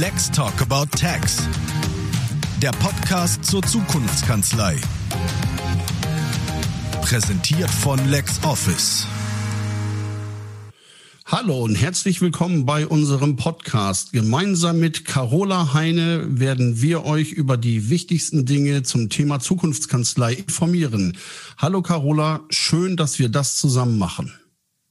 Let's Talk About Tax. Der Podcast zur Zukunftskanzlei. Präsentiert von LexOffice. Hallo und herzlich willkommen bei unserem Podcast. Gemeinsam mit Carola Heine werden wir euch über die wichtigsten Dinge zum Thema Zukunftskanzlei informieren. Hallo Carola, schön, dass wir das zusammen machen.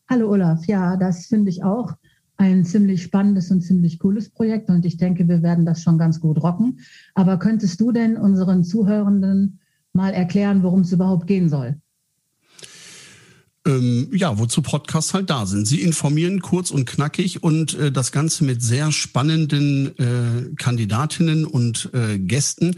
Hallo Olaf, ja, das finde ich auch ein ziemlich spannendes und ziemlich cooles Projekt und ich denke, wir werden das schon ganz gut rocken. Aber könntest du denn unseren Zuhörenden mal erklären, worum es überhaupt gehen soll? Ähm, ja, wozu Podcasts halt da sind. Sie informieren kurz und knackig und äh, das Ganze mit sehr spannenden äh, Kandidatinnen und äh, Gästen,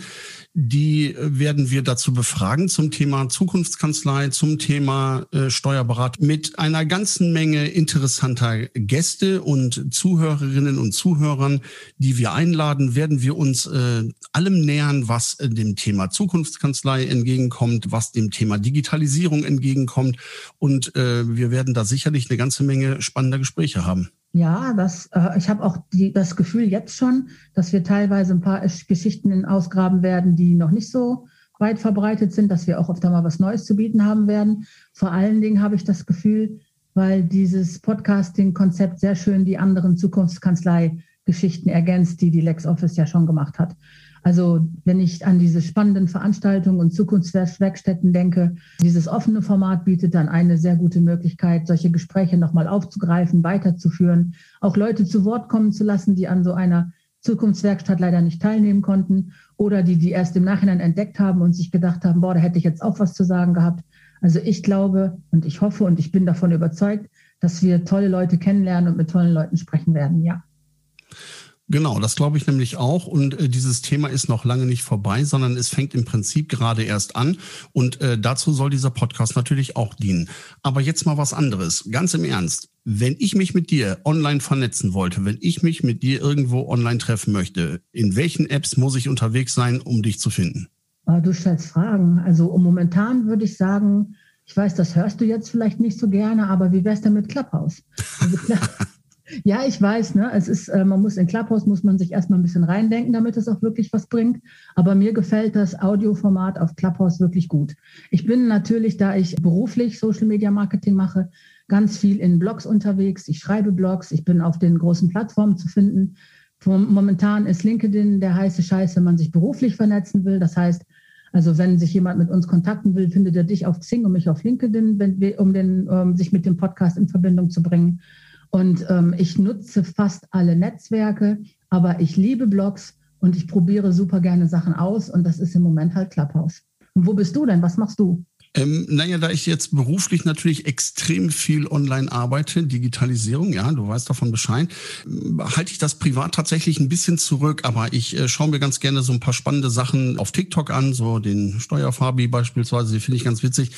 die äh, werden wir dazu befragen zum Thema Zukunftskanzlei, zum Thema äh, Steuerberatung mit einer ganzen Menge interessanter Gäste und Zuhörerinnen und Zuhörern, die wir einladen, werden wir uns äh, allem nähern, was äh, dem Thema Zukunftskanzlei entgegenkommt, was dem Thema Digitalisierung entgegenkommt. Und äh, wir werden da sicherlich eine ganze Menge spannender Gespräche haben. Ja, das, äh, ich habe auch die, das Gefühl jetzt schon, dass wir teilweise ein paar Geschichten ausgraben werden, die noch nicht so weit verbreitet sind, dass wir auch oft einmal was Neues zu bieten haben werden. Vor allen Dingen habe ich das Gefühl, weil dieses Podcasting-Konzept sehr schön die anderen Zukunftskanzlei-Geschichten ergänzt, die die LexOffice ja schon gemacht hat. Also wenn ich an diese spannenden Veranstaltungen und Zukunftswerkstätten denke, dieses offene Format bietet dann eine sehr gute Möglichkeit, solche Gespräche nochmal aufzugreifen, weiterzuführen, auch Leute zu Wort kommen zu lassen, die an so einer Zukunftswerkstatt leider nicht teilnehmen konnten oder die die erst im Nachhinein entdeckt haben und sich gedacht haben, boah, da hätte ich jetzt auch was zu sagen gehabt. Also ich glaube und ich hoffe und ich bin davon überzeugt, dass wir tolle Leute kennenlernen und mit tollen Leuten sprechen werden, ja. Genau, das glaube ich nämlich auch. Und äh, dieses Thema ist noch lange nicht vorbei, sondern es fängt im Prinzip gerade erst an. Und äh, dazu soll dieser Podcast natürlich auch dienen. Aber jetzt mal was anderes. Ganz im Ernst. Wenn ich mich mit dir online vernetzen wollte, wenn ich mich mit dir irgendwo online treffen möchte, in welchen Apps muss ich unterwegs sein, um dich zu finden? Ah, du stellst Fragen. Also momentan würde ich sagen, ich weiß, das hörst du jetzt vielleicht nicht so gerne, aber wie wär's denn mit Clubhouse? Also, Ja, ich weiß, ne? Es ist, äh, man muss in Clubhouse muss man sich erstmal ein bisschen reindenken, damit es auch wirklich was bringt. Aber mir gefällt das Audioformat auf Clubhouse wirklich gut. Ich bin natürlich, da ich beruflich Social Media Marketing mache, ganz viel in Blogs unterwegs. Ich schreibe Blogs, ich bin auf den großen Plattformen zu finden. Momentan ist LinkedIn der heiße Scheiß, wenn man sich beruflich vernetzen will. Das heißt, also wenn sich jemand mit uns kontakten will, findet er dich auf Xing und mich auf LinkedIn, wenn wir, um den, um sich mit dem Podcast in Verbindung zu bringen. Und ähm, ich nutze fast alle Netzwerke, aber ich liebe Blogs und ich probiere super gerne Sachen aus und das ist im Moment halt Clubhouse. Und wo bist du denn? Was machst du? Ähm, naja, da ich jetzt beruflich natürlich extrem viel online arbeite, Digitalisierung, ja, du weißt davon Bescheid, halte ich das privat tatsächlich ein bisschen zurück, aber ich äh, schaue mir ganz gerne so ein paar spannende Sachen auf TikTok an, so den Steuerfabi beispielsweise, die finde ich ganz witzig.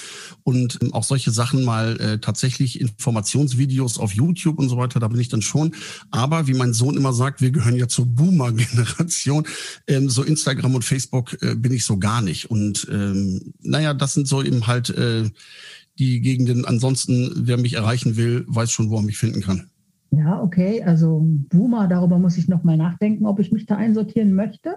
Und ähm, auch solche Sachen mal äh, tatsächlich Informationsvideos auf YouTube und so weiter, da bin ich dann schon. Aber wie mein Sohn immer sagt, wir gehören ja zur Boomer-Generation, ähm, so Instagram und Facebook äh, bin ich so gar nicht. Und ähm, naja, das sind so halt äh, die Gegenden. Ansonsten, wer mich erreichen will, weiß schon, wo er mich finden kann. Ja, okay. Also Boomer, darüber muss ich nochmal nachdenken, ob ich mich da einsortieren möchte.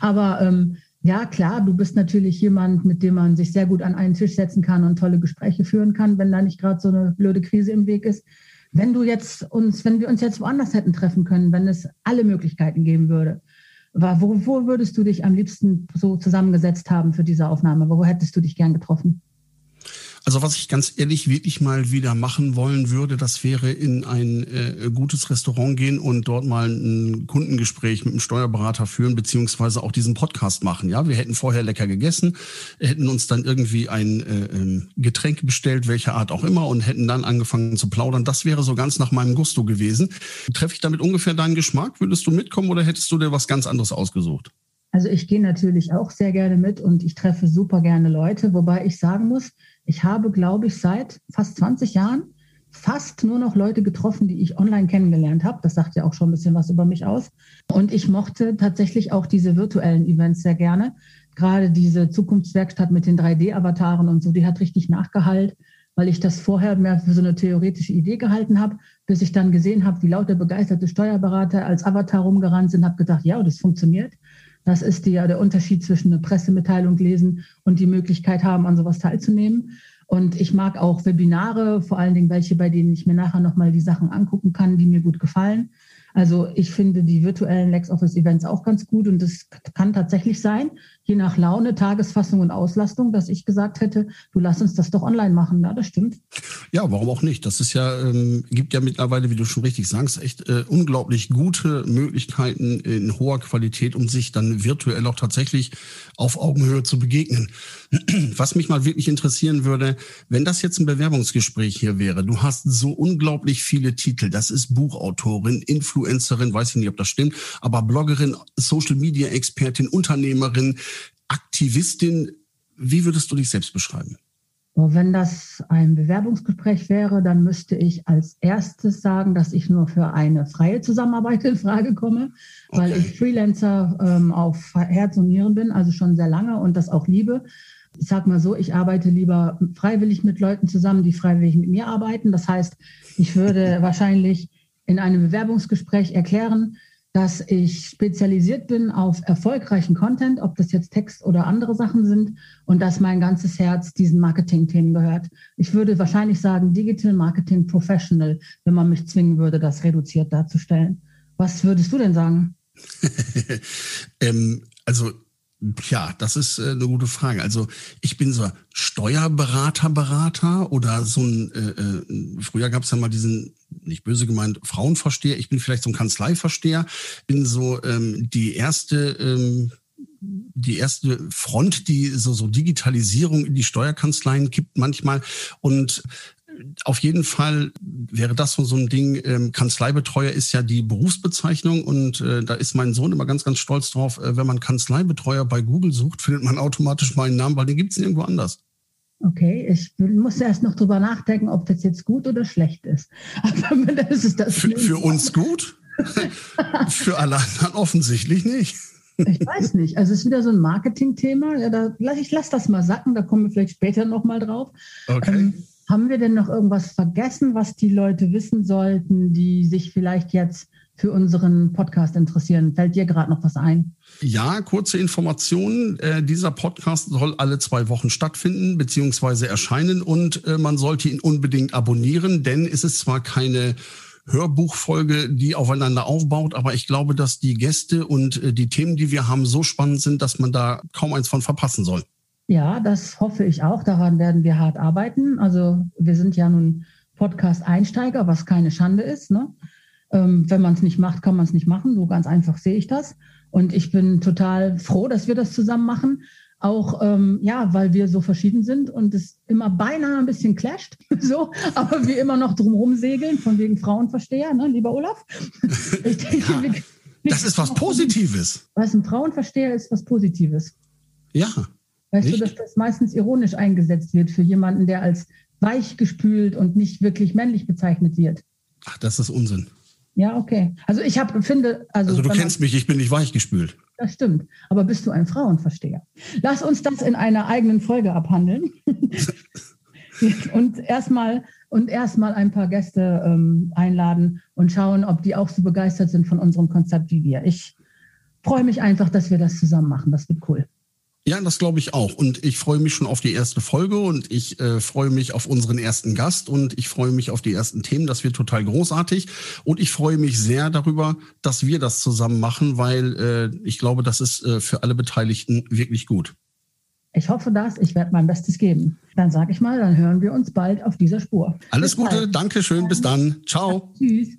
Aber ähm, ja, klar, du bist natürlich jemand, mit dem man sich sehr gut an einen Tisch setzen kann und tolle Gespräche führen kann, wenn da nicht gerade so eine blöde Krise im Weg ist. Wenn du jetzt uns, wenn wir uns jetzt woanders hätten treffen können, wenn es alle Möglichkeiten geben würde, wo, wo würdest du dich am liebsten so zusammengesetzt haben für diese Aufnahme? Wo hättest du dich gern getroffen? Also was ich ganz ehrlich wirklich mal wieder machen wollen würde, das wäre in ein äh, gutes Restaurant gehen und dort mal ein Kundengespräch mit einem Steuerberater führen, beziehungsweise auch diesen Podcast machen. Ja, wir hätten vorher lecker gegessen, hätten uns dann irgendwie ein äh, ähm, Getränk bestellt, welcher Art auch immer, und hätten dann angefangen zu plaudern. Das wäre so ganz nach meinem Gusto gewesen. Treffe ich damit ungefähr deinen Geschmack? Würdest du mitkommen oder hättest du dir was ganz anderes ausgesucht? Also ich gehe natürlich auch sehr gerne mit und ich treffe super gerne Leute, wobei ich sagen muss, ich habe, glaube ich, seit fast 20 Jahren fast nur noch Leute getroffen, die ich online kennengelernt habe. Das sagt ja auch schon ein bisschen was über mich aus. Und ich mochte tatsächlich auch diese virtuellen Events sehr gerne. Gerade diese Zukunftswerkstatt mit den 3D-Avataren und so, die hat richtig nachgehallt. weil ich das vorher mehr für so eine theoretische Idee gehalten habe, bis ich dann gesehen habe, wie lauter begeisterte Steuerberater als Avatar rumgerannt sind, habe gedacht, ja, das funktioniert. Das ist die, der Unterschied zwischen einer Pressemitteilung lesen und die Möglichkeit haben, an sowas teilzunehmen. Und ich mag auch Webinare, vor allen Dingen welche, bei denen ich mir nachher nochmal die Sachen angucken kann, die mir gut gefallen. Also ich finde die virtuellen LexOffice-Events auch ganz gut und es kann tatsächlich sein, je nach Laune, Tagesfassung und Auslastung, dass ich gesagt hätte, du lass uns das doch online machen. Ja, das stimmt. Ja, warum auch nicht? Das ist ja, ähm, gibt ja mittlerweile, wie du schon richtig sagst, echt äh, unglaublich gute Möglichkeiten in hoher Qualität, um sich dann virtuell auch tatsächlich auf Augenhöhe zu begegnen. Was mich mal wirklich interessieren würde, wenn das jetzt ein Bewerbungsgespräch hier wäre, du hast so unglaublich viele Titel, das ist Buchautorin, Influencerin, weiß ich nicht, ob das stimmt, aber Bloggerin, Social Media Expertin, Unternehmerin, Aktivistin. Wie würdest du dich selbst beschreiben? Wenn das ein Bewerbungsgespräch wäre, dann müsste ich als erstes sagen, dass ich nur für eine freie Zusammenarbeit in Frage komme, okay. weil ich Freelancer ähm, auf Herz und Nieren bin, also schon sehr lange und das auch liebe. Ich sage mal so, ich arbeite lieber freiwillig mit Leuten zusammen, die freiwillig mit mir arbeiten. Das heißt, ich würde wahrscheinlich in einem Bewerbungsgespräch erklären, dass ich spezialisiert bin auf erfolgreichen Content, ob das jetzt Text oder andere Sachen sind und dass mein ganzes Herz diesen Marketing-Themen gehört. Ich würde wahrscheinlich sagen Digital Marketing Professional, wenn man mich zwingen würde, das reduziert darzustellen. Was würdest du denn sagen? ähm, also ja, das ist äh, eine gute Frage. Also ich bin so Steuerberater, Berater oder so ein, äh, äh, früher gab es ja mal diesen, nicht böse gemeint, Frauenversteher. Ich bin vielleicht so ein Kanzleiversteher, bin so ähm, die erste ähm, die erste Front, die so, so Digitalisierung in die Steuerkanzleien gibt manchmal. Und auf jeden Fall wäre das so, so ein Ding. Ähm, Kanzleibetreuer ist ja die Berufsbezeichnung und äh, da ist mein Sohn immer ganz, ganz stolz drauf. Äh, wenn man Kanzleibetreuer bei Google sucht, findet man automatisch meinen Namen, weil den gibt es nirgendwo anders. Okay, ich muss erst noch drüber nachdenken, ob das jetzt gut oder schlecht ist. Aber das ist das für, für uns gut? für alle anderen offensichtlich nicht. Ich weiß nicht. Also es ist wieder so ein Marketing-Thema. Ja, ich lasse das mal sacken, da kommen wir vielleicht später nochmal drauf. Okay. Ähm, haben wir denn noch irgendwas vergessen, was die Leute wissen sollten, die sich vielleicht jetzt für unseren Podcast interessieren? Fällt dir gerade noch was ein? Ja, kurze Informationen. Äh, dieser Podcast soll alle zwei Wochen stattfinden bzw. erscheinen und äh, man sollte ihn unbedingt abonnieren, denn es ist zwar keine Hörbuchfolge, die aufeinander aufbaut, aber ich glaube, dass die Gäste und äh, die Themen, die wir haben, so spannend sind, dass man da kaum eins von verpassen soll. Ja, das hoffe ich auch. Daran werden wir hart arbeiten. Also wir sind ja nun Podcast-Einsteiger, was keine Schande ist. Ne? Ähm, wenn man es nicht macht, kann man es nicht machen. So ganz einfach sehe ich das. Und ich bin total froh, dass wir das zusammen machen. Auch ähm, ja, weil wir so verschieden sind und es immer beinahe ein bisschen clasht, so, aber wir immer noch drumherum segeln, von wegen Frauenversteher, ne, lieber Olaf. Ich denke, ja, wir, das ist was Positives. Was ein Frauenversteher ist, was Positives. Ja. Weißt nicht? du, dass das meistens ironisch eingesetzt wird für jemanden, der als weich gespült und nicht wirklich männlich bezeichnet wird. Ach, das ist Unsinn. Ja, okay. Also ich habe finde, also, also du kennst mich, ich bin nicht weichgespült. Das stimmt. Aber bist du ein Frauenversteher? Lass uns das in einer eigenen Folge abhandeln. und erstmal und erstmal ein paar Gäste ähm, einladen und schauen, ob die auch so begeistert sind von unserem Konzept wie wir. Ich freue mich einfach, dass wir das zusammen machen. Das wird cool. Ja, das glaube ich auch. Und ich freue mich schon auf die erste Folge und ich äh, freue mich auf unseren ersten Gast und ich freue mich auf die ersten Themen. Das wird total großartig. Und ich freue mich sehr darüber, dass wir das zusammen machen, weil äh, ich glaube, das ist äh, für alle Beteiligten wirklich gut. Ich hoffe das. Ich werde mein Bestes geben. Dann sage ich mal, dann hören wir uns bald auf dieser Spur. Alles bis Gute, danke schön, bis dann. Ciao. Ja, tschüss.